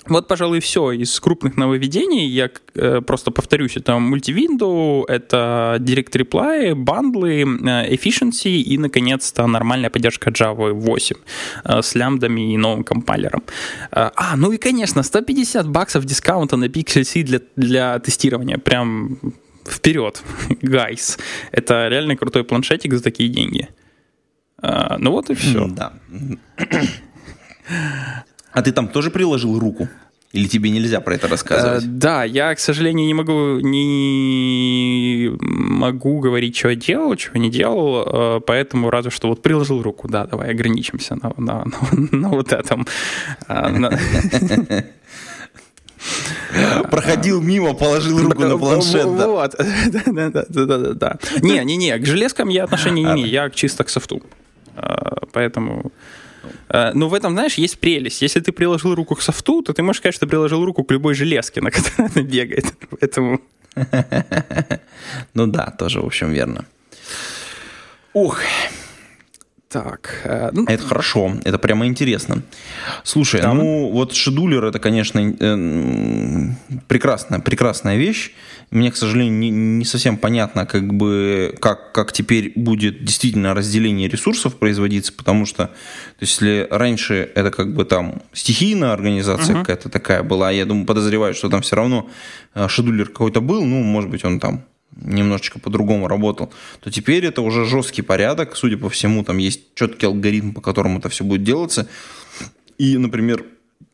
Вот, пожалуй, все из крупных нововведений. Я э, просто повторюсь, это мультивинду, это Direct Reply, бандлы, э, efficiency и, наконец-то, нормальная поддержка Java 8 э, с лямбдами и новым компайлером. Э, а, ну и, конечно, 150 баксов дискаунта на Pixel C для, для тестирования. Прям вперед, guys. Это реально крутой планшетик за такие деньги. Э, ну вот и все. Да. А ты там тоже приложил руку? Или тебе нельзя про это рассказывать? Э, да, я, к сожалению, не могу не могу говорить, что я делал, чего не делал, э, поэтому разве что вот приложил руку. Да, давай ограничимся на, на, на, на вот этом. Э, Проходил мимо, положил руку на планшет. Вот, да, да, да, да. Не, не, не, к железкам я отношения не имею, я чисто к софту. Поэтому Э, ну, в этом, знаешь, есть прелесть. Если ты приложил руку к софту, то ты можешь сказать, что приложил руку к любой железке, на которой она бегает. Поэтому... Ну да, тоже, в общем, верно. Ух, так. Э, ну, это хорошо, это прямо интересно. Слушай, Там... ну вот шедулер это, конечно, э, прекрасная, прекрасная вещь. Мне, к сожалению, не, не совсем понятно, как бы, как, как теперь будет действительно разделение ресурсов производиться, потому что, то есть, если раньше это как бы там стихийная организация uh-huh. какая-то такая была, я думаю, подозреваю, что там все равно э, шедулер какой-то был, ну, может быть, он там немножечко по-другому работал, то теперь это уже жесткий порядок. Судя по всему, там есть четкий алгоритм, по которому это все будет делаться. И, например,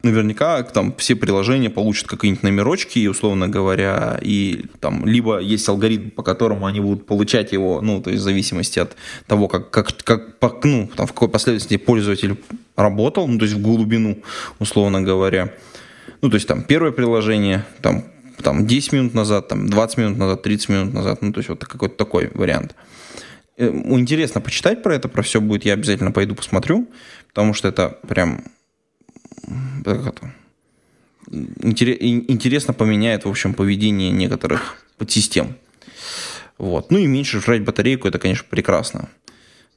наверняка там все приложения получат какие-нибудь номерочки, условно говоря, и там либо есть алгоритм, по которому они будут получать его, ну, то есть в зависимости от того, как, как, как ну, там, в какой последовательности пользователь работал, ну, то есть в глубину, условно говоря. Ну, то есть там первое приложение, там там 10 минут назад, там 20 минут назад, 30 минут назад, ну то есть вот какой-то такой вариант. Э, интересно почитать про это, про все будет, я обязательно пойду посмотрю, потому что это прям это, интересно поменяет, в общем, поведение некоторых подсистем. Вот. Ну и меньше жрать батарейку, это, конечно, прекрасно.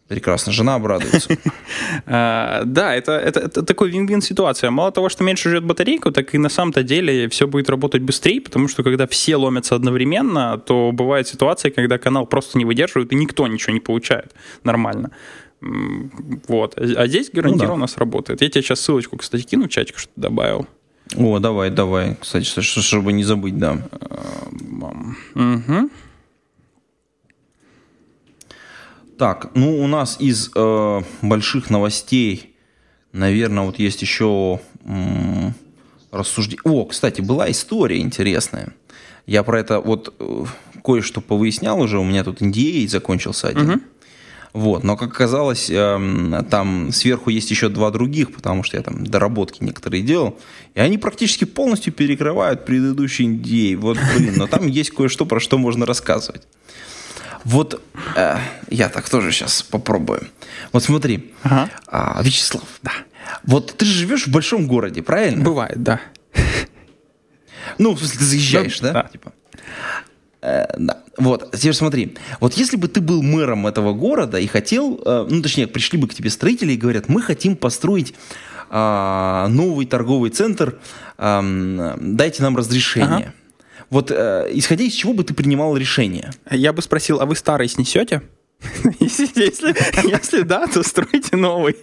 Прекрасно, жена обрадуется. А, да, это такой вин-вин ситуация. Мало того, что меньше жрет батарейку, так и на самом-то деле все будет работать быстрее, потому что когда все ломятся одновременно, то бывает ситуация, когда канал просто не выдерживает, и никто ничего не получает нормально. Вот. А здесь гарантированно ну, да. сработает. Я тебе сейчас ссылочку, кстати, кину в чатик, что добавил. О, давай, давай. Кстати, чтобы не забыть, да. Угу. Так, ну у нас из э, больших новостей, наверное, вот есть еще м- рассуждение. О, кстати, была история интересная. Я про это вот э, кое-что повыяснял уже. У меня тут NDA закончился один. Угу. Вот, но как оказалось, э, там сверху есть еще два других, потому что я там доработки некоторые делал, и они практически полностью перекрывают предыдущий NDA. Вот, блин, но там есть кое-что, про что можно рассказывать. Вот э, я так тоже сейчас попробую. Вот смотри, ага. а, Вячеслав, да. Вот ты же живешь в большом городе, правильно? Бывает, да. Ну, в смысле, ты заезжаешь, да? Да. Типа. Э, да. Вот, теперь смотри. Вот если бы ты был мэром этого города и хотел, э, ну, точнее, пришли бы к тебе строители и говорят, мы хотим построить э, новый торговый центр, э, дайте нам разрешение. Ага. Вот э, исходя из чего бы ты принимал решение? Я бы спросил, а вы старый снесете? Если, да, то стройте новый.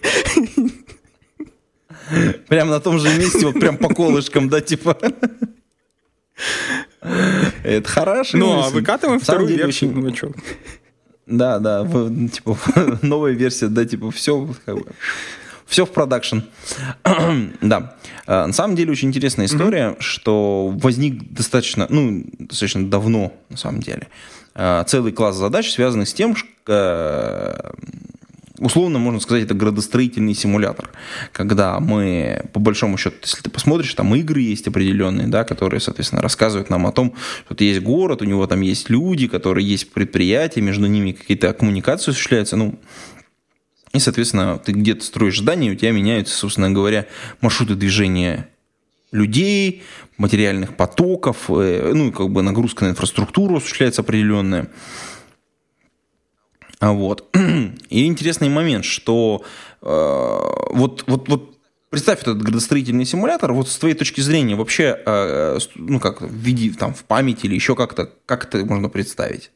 Прям на том же месте, вот прям по колышкам, да, типа. Это хорошо. Ну, а выкатываем вторую версию. Ну, а Да, да, в, типа новая версия, да, типа все как бы, все в продакшн. да. А, на самом деле очень интересная история, mm-hmm. что возник достаточно, ну, достаточно давно, на самом деле, а, целый класс задач, связанных с тем, что условно можно сказать, это градостроительный симулятор, когда мы, по большому счету, если ты посмотришь, там игры есть определенные, да, которые, соответственно, рассказывают нам о том, что есть город, у него там есть люди, которые есть предприятия, между ними какие-то коммуникации осуществляются, ну, и, соответственно, ты где-то строишь здание, у тебя меняются, собственно говоря, маршруты движения людей, материальных потоков, э, ну, как бы нагрузка на инфраструктуру осуществляется определенная. А вот. И интересный момент, что э, вот, вот, вот представь этот градостроительный симулятор, вот с твоей точки зрения вообще, э, ну, как в виде, там, в памяти или еще как-то, как это можно представить?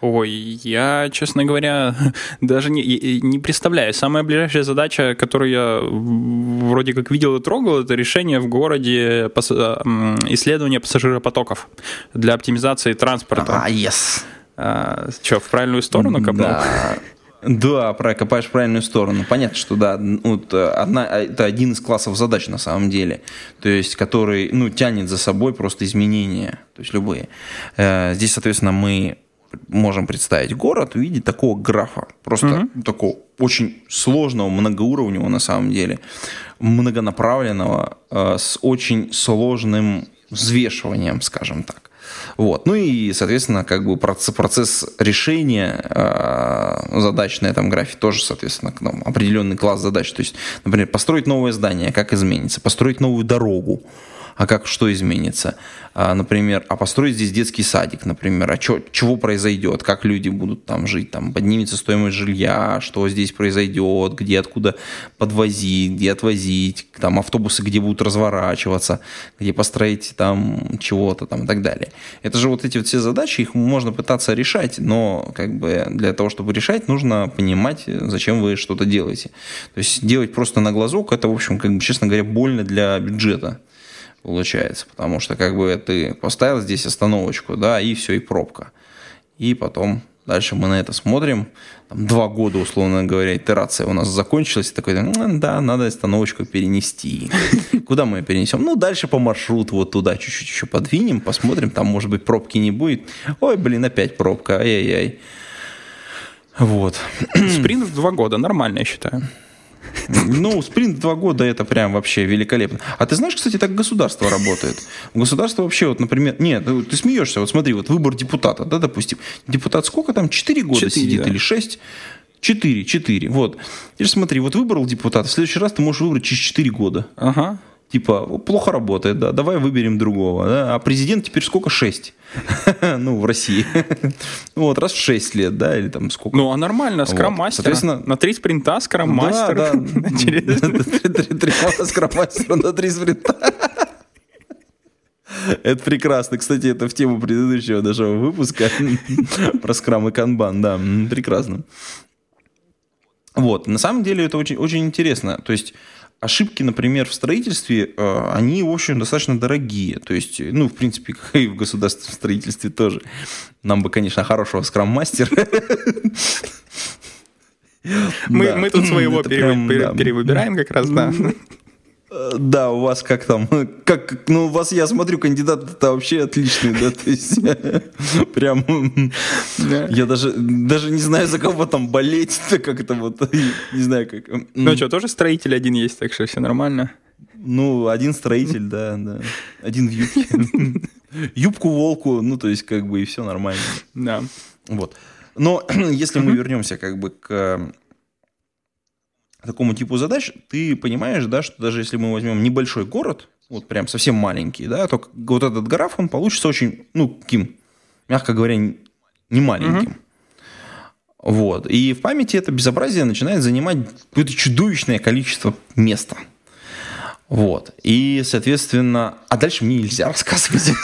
Ой, я, честно говоря, даже не, не представляю. Самая ближайшая задача, которую я вроде как видел и трогал, это решение в городе исследования пассажиропотоков для оптимизации транспорта. А, yes. А, что, в правильную сторону копнул? Да. Да, копаешь в правильную сторону. Понятно, что да, вот одна, это один из классов задач на самом деле, то есть который ну, тянет за собой просто изменения, то есть любые. Э, здесь, соответственно, мы можем представить город, увидеть такого графа, просто угу. такого очень сложного, многоуровневого на самом деле, многонаправленного, э, с очень сложным взвешиванием, скажем так. Вот. Ну и, соответственно, как бы процесс, решения э, задач на этом графе тоже, соответственно, ну, определенный класс задач. То есть, например, построить новое здание, как изменится, построить новую дорогу, а как что изменится. А, например, а построить здесь детский садик, например, а чё, чего произойдет, как люди будут там жить, там поднимется стоимость жилья, что здесь произойдет, где откуда подвозить, где отвозить, там автобусы где будут разворачиваться, где построить там чего-то там и так далее. Это же вот эти вот все задачи, их можно пытаться решать, но как бы для того, чтобы решать, нужно понимать, зачем вы что-то делаете. То есть делать просто на глазок, это, в общем, как бы, честно говоря, больно для бюджета получается, потому что как бы ты поставил здесь остановочку, да, и все, и пробка. И потом дальше мы на это смотрим, там, два года, условно говоря, итерация у нас закончилась, такой, да, надо остановочку перенести. Куда мы ее перенесем? Ну, дальше по маршруту вот туда чуть-чуть еще подвинем, посмотрим, там, может быть, пробки не будет. Ой, блин, опять пробка, ай-яй-яй. Вот. Спринт в два года, нормально, я считаю. Ну, спринт два года это прям вообще великолепно. А ты знаешь, кстати, так государство работает. Государство вообще, вот, например, нет, ну, ты смеешься, вот смотри, вот выбор депутата, да, допустим. Депутат сколько там, четыре года 4, сидит да. или шесть? Четыре, четыре, вот. Теперь смотри, вот выбрал депутата, в следующий раз ты можешь выбрать через четыре года. Ага типа, плохо работает, да, давай выберем другого. Да? А президент теперь сколько? Шесть. ну, в России. вот, раз в шесть лет, да, или там сколько. Ну, а нормально, скрам-мастер. Соответственно, на три спринта скрам-мастер. Да, да. Три скрам-мастера на три спринта. Это прекрасно. Кстати, это в тему предыдущего нашего выпуска про скрам и канбан. Да, прекрасно. Вот, на самом деле это очень, очень интересно. То есть ошибки, например, в строительстве, э, они, в общем, достаточно дорогие. То есть, ну, в принципе, как и в государственном строительстве тоже. Нам бы, конечно, хорошего скрам-мастера. Мы, мы тут своего перевыбираем как раз, да. Да, у вас как там, как, ну, у вас, я смотрю, кандидат-то вообще отличный, да, то есть, прям, я даже, даже не знаю, за кого там болеть, как это вот, не знаю, как. Ну что, тоже строитель один есть, так что все нормально. Ну, один строитель, да, да. Один в юбке. Юбку волку, ну, то есть, как бы, и все нормально. Да. Вот. Но если мы вернемся, как бы, к такому типу задач, ты понимаешь, да, что даже если мы возьмем небольшой город, вот прям совсем маленький, да, то вот этот граф, он получится очень, ну, каким, мягко говоря, не маленьким. Угу. Вот. И в памяти это безобразие начинает занимать какое-то чудовищное количество места. Вот. И, соответственно, а дальше мне нельзя рассказывать.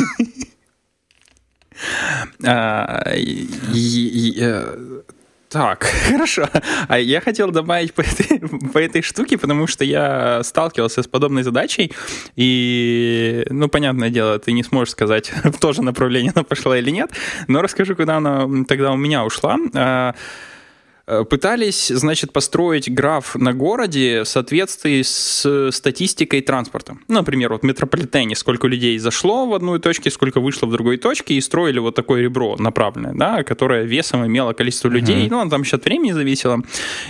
А, Так, хорошо. А я хотел добавить по этой, по этой штуке, потому что я сталкивался с подобной задачей, и, ну, понятное дело, ты не сможешь сказать, в то же направление она пошла или нет, но расскажу, куда она тогда у меня ушла. Э, пытались, значит, построить граф на городе в соответствии с статистикой транспорта. Например, вот в метрополитене сколько людей зашло в одну точку, сколько вышло в другой точке, и строили вот такое ребро направленное, да, которое весом имело количество людей, uh-huh. ну, там еще от времени зависело.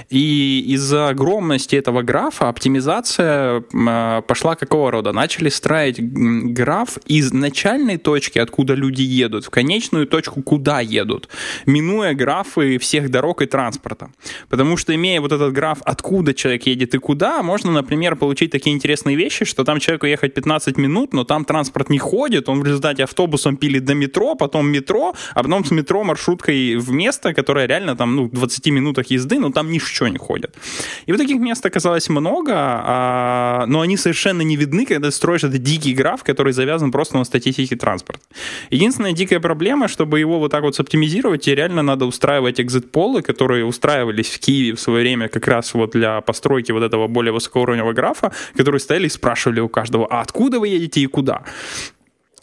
И из-за огромности этого графа оптимизация э, пошла какого рода? Начали строить граф из начальной точки, откуда люди едут, в конечную точку, куда едут, минуя графы всех дорог и транспорта транспорта. Потому что, имея вот этот граф, откуда человек едет и куда, можно, например, получить такие интересные вещи, что там человеку ехать 15 минут, но там транспорт не ходит, он в результате автобусом пилит до метро, потом метро, а потом с метро маршруткой в место, которое реально там, ну, в 20 минутах езды, но там ничего не ходит. И вот таких мест оказалось много, а, но они совершенно не видны, когда строишь этот дикий граф, который завязан просто на статистике транспорта. Единственная дикая проблема, чтобы его вот так вот соптимизировать, тебе реально надо устраивать экзит-полы, которые устраивались в Киеве в свое время как раз вот для постройки вот этого более высокоуровневого графа, которые стояли и спрашивали у каждого, а откуда вы едете и куда?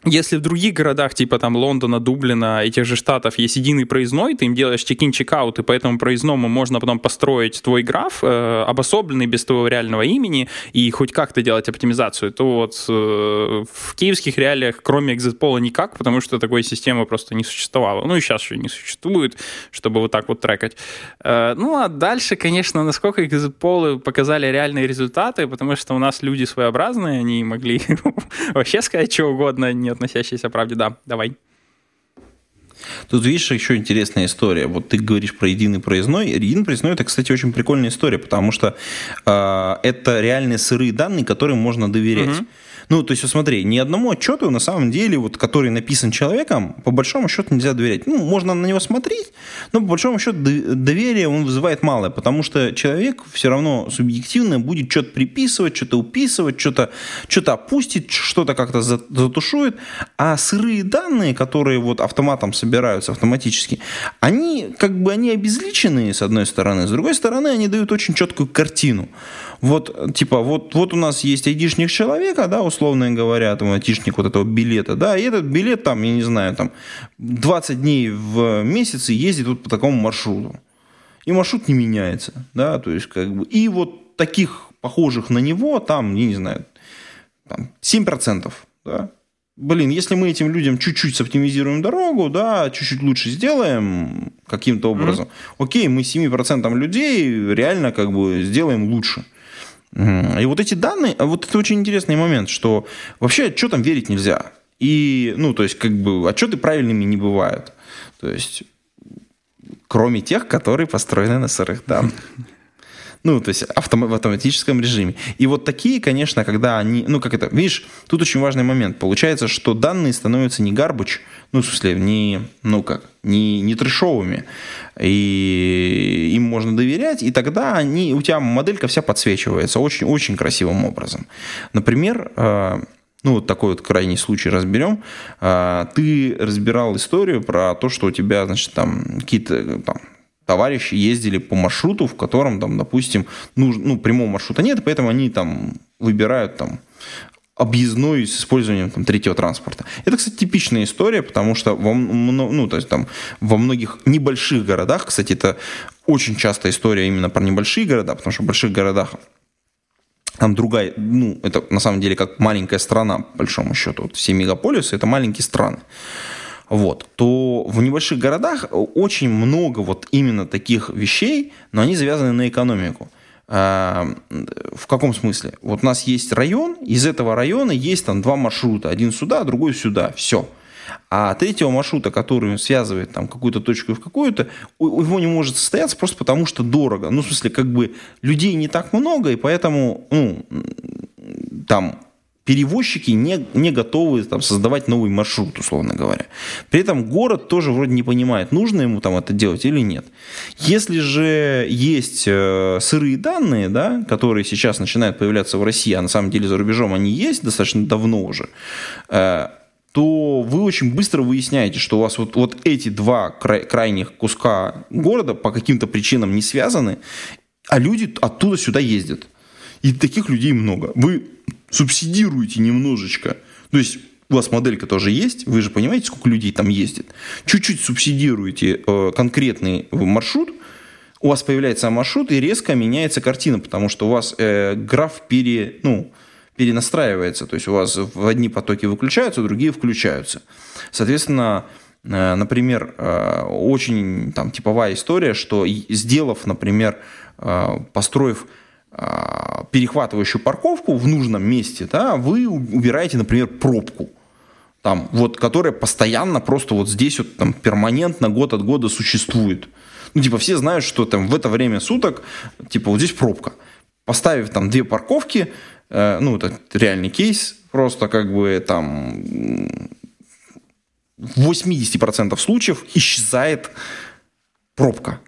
Если в других городах, типа там Лондона, Дублина и тех же штатов, есть единый проездной, ты им делаешь чек-ин, чек-аут, и по этому проездному можно потом построить твой граф, э, обособленный без твоего реального имени, и хоть как-то делать оптимизацию, то вот э, в киевских реалиях, кроме экзитпола, никак, потому что такой системы просто не существовало. Ну и сейчас еще не существует, чтобы вот так вот трекать. Э, ну а дальше, конечно, насколько экзитполы показали реальные результаты, потому что у нас люди своеобразные, они могли вообще сказать что угодно, нет относящиеся правде, да, давай. Тут видишь еще интересная история. Вот ты говоришь про единый проездной. Единый проездной это, кстати, очень прикольная история, потому что э, это реальные сырые данные, которым можно доверять. Угу. Ну, то есть, вот смотри, ни одному отчету, на самом деле, вот, который написан человеком, по большому счету нельзя доверять. Ну, можно на него смотреть, но по большому счету доверие он вызывает малое, потому что человек все равно субъективно будет что-то приписывать, что-то уписывать, что-то что опустит, что-то как-то затушует, а сырые данные, которые вот автоматом собираются автоматически, они как бы они обезличенные с одной стороны, с другой стороны они дают очень четкую картину вот, типа, вот, вот у нас есть айдишник человека, да, условно говоря, там, айдишник вот этого билета, да, и этот билет там, я не знаю, там, 20 дней в месяц ездит вот по такому маршруту. И маршрут не меняется, да, то есть, как бы, и вот таких похожих на него там, я не знаю, там, 7%, да, блин, если мы этим людям чуть-чуть соптимизируем дорогу, да, чуть-чуть лучше сделаем каким-то образом, mm-hmm. окей, мы 7% людей реально как бы сделаем лучше. И вот эти данные, а вот это очень интересный момент, что вообще отчетам верить нельзя. И, ну, то есть, как бы, отчеты правильными не бывают. То есть, кроме тех, которые построены на сырых данных. Ну, то есть автом- в автоматическом режиме. И вот такие, конечно, когда они... Ну, как это... Видишь, тут очень важный момент. Получается, что данные становятся не garbage, ну, в смысле, не... Ну, как? Не, не трешовыми. И им можно доверять, и тогда они, у тебя моделька вся подсвечивается очень-очень красивым образом. Например, э, ну, вот такой вот крайний случай разберем. Э, ты разбирал историю про то, что у тебя, значит, там какие-то там, товарищи ездили по маршруту, в котором, там, допустим, ну, ну, прямого маршрута нет, поэтому они там выбирают там объездной с использованием там, третьего транспорта. Это, кстати, типичная история, потому что во, ну, то есть, там, во многих небольших городах, кстати, это очень частая история именно про небольшие города, потому что в больших городах там другая, ну, это на самом деле как маленькая страна, по большому счету. Вот все мегаполисы – это маленькие страны вот, то в небольших городах очень много вот именно таких вещей, но они завязаны на экономику. А, в каком смысле? Вот у нас есть район, из этого района есть там два маршрута, один сюда, другой сюда, все. А третьего маршрута, который связывает там какую-то точку в какую-то, его не может состояться просто потому, что дорого. Ну, в смысле, как бы людей не так много, и поэтому, ну, там перевозчики не, не готовы там, создавать новый маршрут, условно говоря. При этом город тоже вроде не понимает, нужно ему там это делать или нет. Если же есть э, сырые данные, да, которые сейчас начинают появляться в России, а на самом деле за рубежом они есть достаточно давно уже, э, то вы очень быстро выясняете, что у вас вот, вот эти два край, крайних куска города по каким-то причинам не связаны, а люди оттуда сюда ездят. И таких людей много. Вы субсидируете немножечко. То есть у вас моделька тоже есть, вы же понимаете, сколько людей там ездит. Чуть-чуть субсидируете э, конкретный маршрут, у вас появляется маршрут и резко меняется картина, потому что у вас э, граф пере, ну, перенастраивается. То есть у вас в одни потоки выключаются, другие включаются. Соответственно, э, например, э, очень там типовая история, что сделав, например, э, построив перехватывающую парковку в нужном месте, да, вы убираете, например, пробку там, вот, которая постоянно просто вот здесь вот там перманентно год от года существует. Ну, типа, все знают, что там в это время суток, типа, вот здесь пробка. Поставив там две парковки, э, ну, это реальный кейс, просто как бы там в 80% случаев исчезает пробка.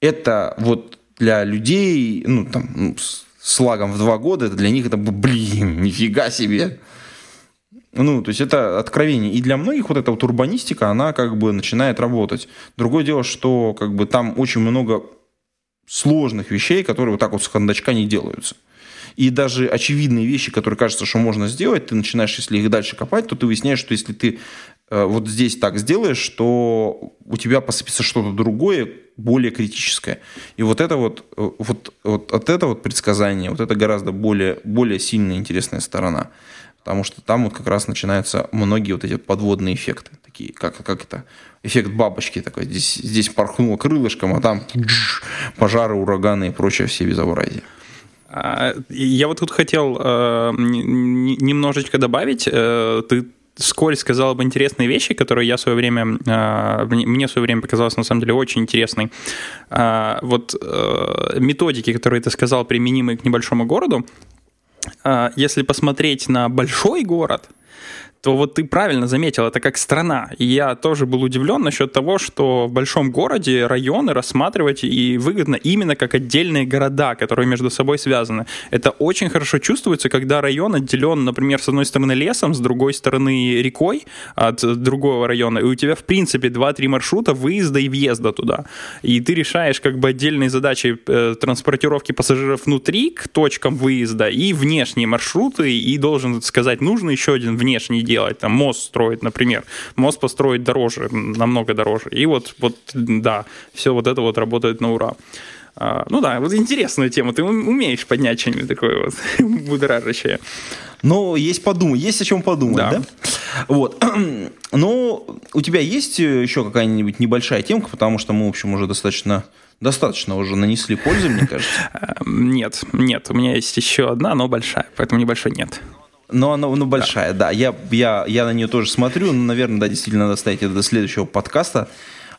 Это вот для людей, ну, там, ну, с лагом в два года, это для них это, блин, нифига себе. Ну, то есть это откровение. И для многих вот эта вот урбанистика, она как бы начинает работать. Другое дело, что как бы там очень много сложных вещей, которые вот так вот с хондачка не делаются. И даже очевидные вещи, которые кажется, что можно сделать, ты начинаешь, если их дальше копать, то ты выясняешь, что если ты вот здесь так сделаешь, что у тебя посыпется что-то другое, более критическое. И вот это вот, э, вот, вот от этого вот предсказания, вот это гораздо более, более сильная интересная сторона потому что там вот как раз начинаются многие вот эти подводные эффекты, такие, как, как это, эффект бабочки такой, здесь, здесь порхнуло крылышком, а там пожары, ураганы и прочее все безобразие. А, я вот тут хотел э, немножечко добавить. Э, ты вскользь сказал об интересные вещи, которые я в свое время, э, мне в свое время показалось на самом деле очень интересной. Э, вот э, методики, которые ты сказал, применимые к небольшому городу, а, если посмотреть на большой город, то вот ты правильно заметил, это как страна. И я тоже был удивлен насчет того, что в большом городе районы рассматривать и выгодно именно как отдельные города, которые между собой связаны. Это очень хорошо чувствуется, когда район отделен, например, с одной стороны лесом, с другой стороны рекой от другого района, и у тебя, в принципе, 2-3 маршрута выезда и въезда туда. И ты решаешь как бы отдельные задачи э, транспортировки пассажиров внутри к точкам выезда и внешние маршруты, и должен сказать, нужно еще один внешний делать, там мост строить, например. Мост построить дороже, намного дороже. И вот, вот да, все вот это вот работает на ура. А, ну да, вот интересная тема. Ты умеешь поднять что-нибудь такое вот будоражащее. Ну, есть подумать, есть о чем подумать, да? да? Вот. Но у тебя есть еще какая-нибудь небольшая темка, потому что мы, в общем, уже достаточно достаточно уже нанесли пользы, мне кажется. Нет, нет, у меня есть еще одна, но большая, поэтому небольшой нет. Но она ну, большая, да. да. Я, я, я на нее тоже смотрю. Но, наверное, да, действительно надо ставить это до следующего подкаста.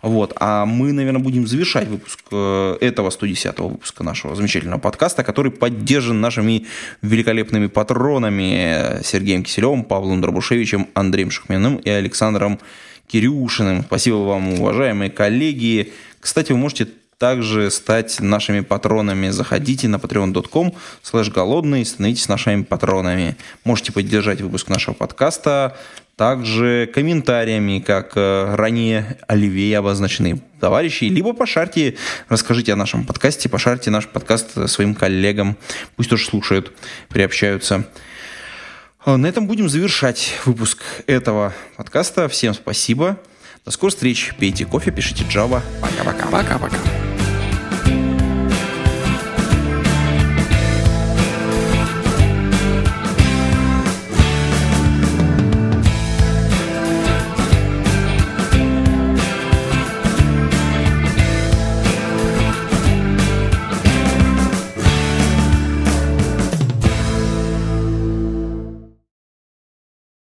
Вот. А мы, наверное, будем завершать выпуск э, этого 110-го выпуска нашего замечательного подкаста, который поддержан нашими великолепными патронами Сергеем Киселевым, Павлом Дробушевичем, Андреем Шахмяным и Александром Кирюшиным. Спасибо вам, уважаемые коллеги. Кстати, вы можете также стать нашими патронами. Заходите на patreon.com слэш голодный, становитесь нашими патронами. Можете поддержать выпуск нашего подкаста также комментариями, как э, ранее Оливей обозначенные товарищи, либо пошарьте, расскажите о нашем подкасте, пошарьте наш подкаст своим коллегам, пусть тоже слушают, приобщаются. Э, на этом будем завершать выпуск этого подкаста. Всем спасибо. До скорых встреч. Пейте кофе, пишите Java. Пока-пока. Пока-пока.